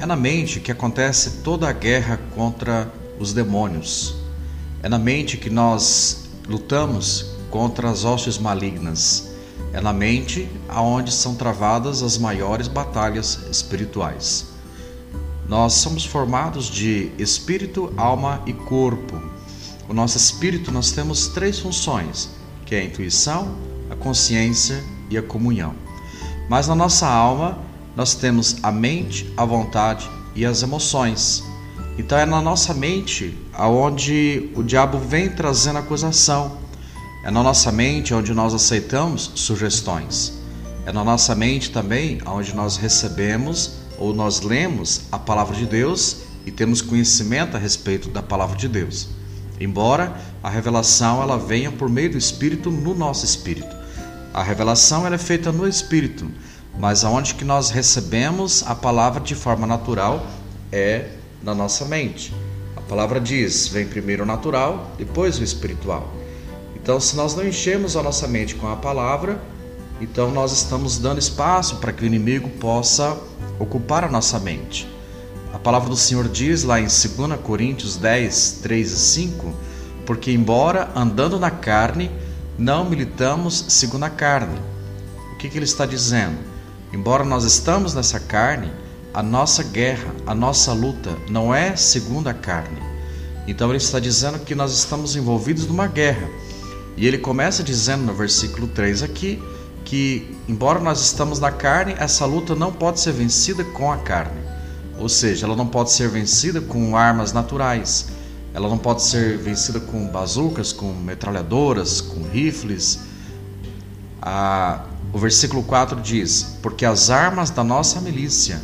É na mente que acontece toda a guerra contra os demônios. É na mente que nós lutamos contra as hostes malignas. É na mente aonde são travadas as maiores batalhas espirituais. Nós somos formados de espírito, alma e corpo. O nosso espírito nós temos três funções, que é a intuição, a consciência e a comunhão. Mas na nossa alma nós temos a mente, a vontade e as emoções. Então é na nossa mente aonde o diabo vem trazendo acusação. É na nossa mente onde nós aceitamos sugestões. É na nossa mente também onde nós recebemos ou nós lemos a palavra de Deus e temos conhecimento a respeito da palavra de Deus. Embora a revelação ela venha por meio do Espírito no nosso espírito. A revelação ela é feita no espírito, mas aonde que nós recebemos a palavra de forma natural é na nossa mente. A palavra diz: vem primeiro o natural, depois o espiritual. Então, se nós não enchemos a nossa mente com a palavra, então nós estamos dando espaço para que o inimigo possa ocupar a nossa mente. A palavra do Senhor diz lá em 2 Coríntios 10, 3 e 5: Porque, embora andando na carne, não militamos segundo a carne. O que, que ele está dizendo? Embora nós estamos nessa carne, a nossa guerra, a nossa luta não é segundo a carne. Então ele está dizendo que nós estamos envolvidos numa guerra. E ele começa dizendo no versículo 3 aqui que, embora nós estamos na carne, essa luta não pode ser vencida com a carne. Ou seja, ela não pode ser vencida com armas naturais. Ela não pode ser vencida com bazucas, com metralhadoras, com rifles. Ah, o versículo 4 diz: Porque as armas da nossa milícia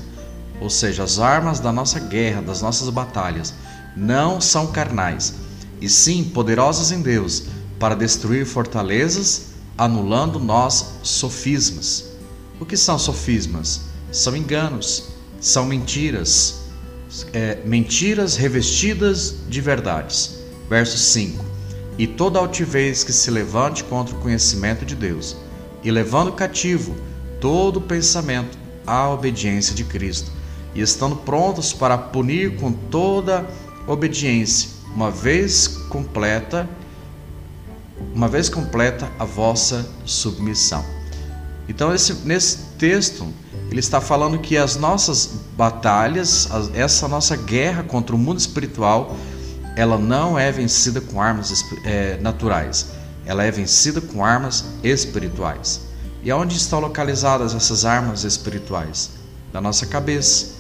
ou seja, as armas da nossa guerra, das nossas batalhas, não são carnais, e sim poderosas em Deus para destruir fortalezas, anulando nós sofismas. O que são sofismas? São enganos, são mentiras, é, mentiras revestidas de verdades. Verso 5: E toda altivez que se levante contra o conhecimento de Deus, e levando cativo todo pensamento à obediência de Cristo e estando prontos para punir com toda obediência, uma vez completa, uma vez completa a vossa submissão. Então esse, nesse texto ele está falando que as nossas batalhas, essa nossa guerra contra o mundo espiritual, ela não é vencida com armas é, naturais, ela é vencida com armas espirituais. E aonde estão localizadas essas armas espirituais? Na nossa cabeça,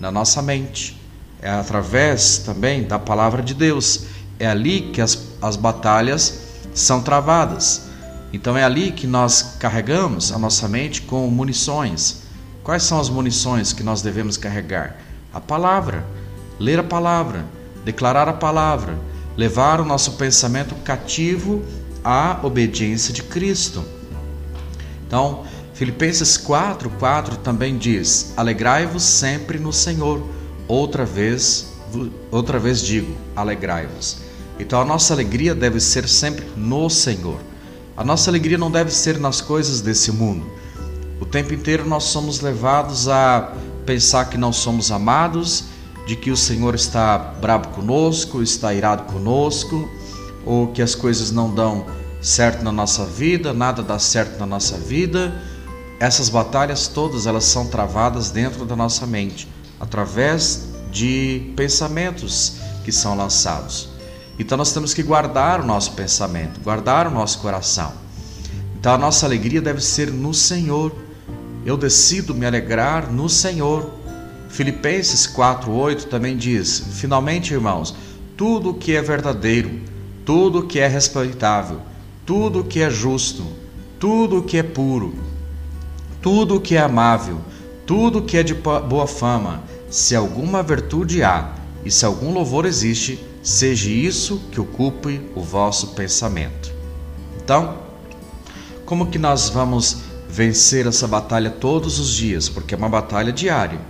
na nossa mente. É através também da palavra de Deus. É ali que as, as batalhas são travadas. Então é ali que nós carregamos a nossa mente com munições. Quais são as munições que nós devemos carregar? A palavra, ler a palavra, declarar a palavra, levar o nosso pensamento cativo à obediência de Cristo. Então, Filipenses 4, 4 também diz: Alegrai-vos sempre no Senhor. Outra vez, outra vez digo, alegrai-vos. Então a nossa alegria deve ser sempre no Senhor. A nossa alegria não deve ser nas coisas desse mundo. O tempo inteiro nós somos levados a pensar que não somos amados, de que o Senhor está bravo conosco, está irado conosco, ou que as coisas não dão certo na nossa vida, nada dá certo na nossa vida essas batalhas todas elas são travadas dentro da nossa mente, através de pensamentos que são lançados. Então nós temos que guardar o nosso pensamento, guardar o nosso coração. Então a nossa alegria deve ser no Senhor. Eu decido me alegrar no Senhor. Filipenses 4:8 também diz: Finalmente, irmãos, tudo o que é verdadeiro, tudo o que é respeitável, tudo o que é justo, tudo o que é puro, tudo o que é amável, tudo o que é de boa fama, se alguma virtude há e se algum louvor existe, seja isso que ocupe o vosso pensamento. Então, como que nós vamos vencer essa batalha todos os dias? Porque é uma batalha diária,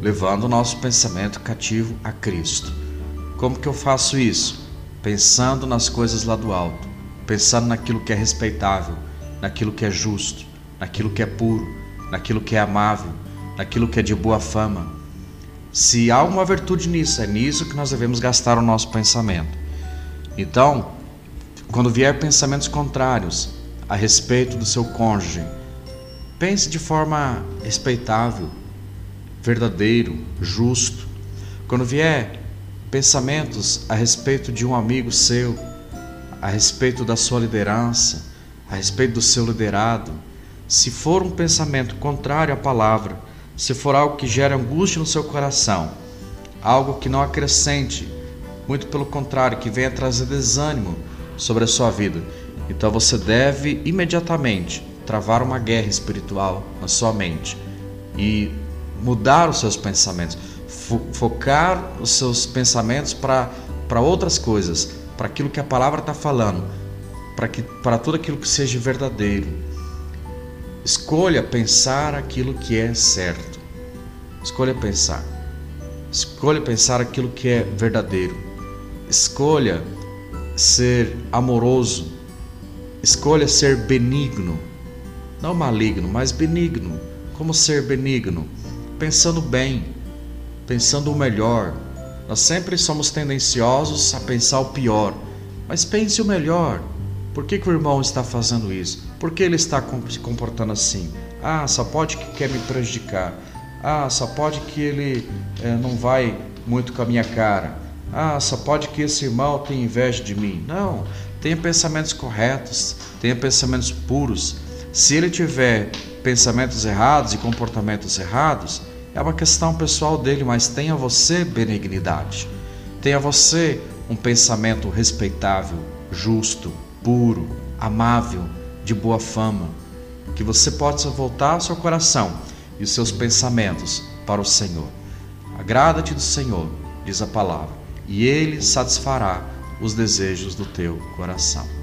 levando o nosso pensamento cativo a Cristo. Como que eu faço isso? Pensando nas coisas lá do alto, pensando naquilo que é respeitável, naquilo que é justo, naquilo que é puro, naquilo que é amável, naquilo que é de boa fama. Se há uma virtude nisso, é nisso que nós devemos gastar o nosso pensamento. Então, quando vier pensamentos contrários a respeito do seu cônjuge, pense de forma respeitável, verdadeiro, justo. Quando vier pensamentos a respeito de um amigo seu, a respeito da sua liderança, a respeito do seu liderado, se for um pensamento contrário à palavra, se for algo que gera angústia no seu coração, algo que não acrescente, muito pelo contrário, que venha trazer desânimo sobre a sua vida, então você deve imediatamente travar uma guerra espiritual na sua mente e mudar os seus pensamentos, focar os seus pensamentos para outras coisas, para aquilo que a palavra está falando, para tudo aquilo que seja verdadeiro. Escolha pensar aquilo que é certo. Escolha pensar. Escolha pensar aquilo que é verdadeiro. Escolha ser amoroso. Escolha ser benigno. Não maligno, mas benigno. Como ser benigno? Pensando bem, pensando o melhor. Nós sempre somos tendenciosos a pensar o pior, mas pense o melhor. Por que, que o irmão está fazendo isso? Por que ele está se comportando assim? Ah, só pode que quer me prejudicar. Ah, só pode que ele é, não vai muito com a minha cara. Ah, só pode que esse irmão tenha inveja de mim. Não, tenha pensamentos corretos, tenha pensamentos puros. Se ele tiver pensamentos errados e comportamentos errados, é uma questão pessoal dele, mas tenha você benignidade. Tenha você um pensamento respeitável, justo, puro, amável, de boa fama. Que você possa voltar seu coração e os seus pensamentos para o Senhor. Agrada-te do Senhor, diz a palavra, e Ele satisfará os desejos do teu coração.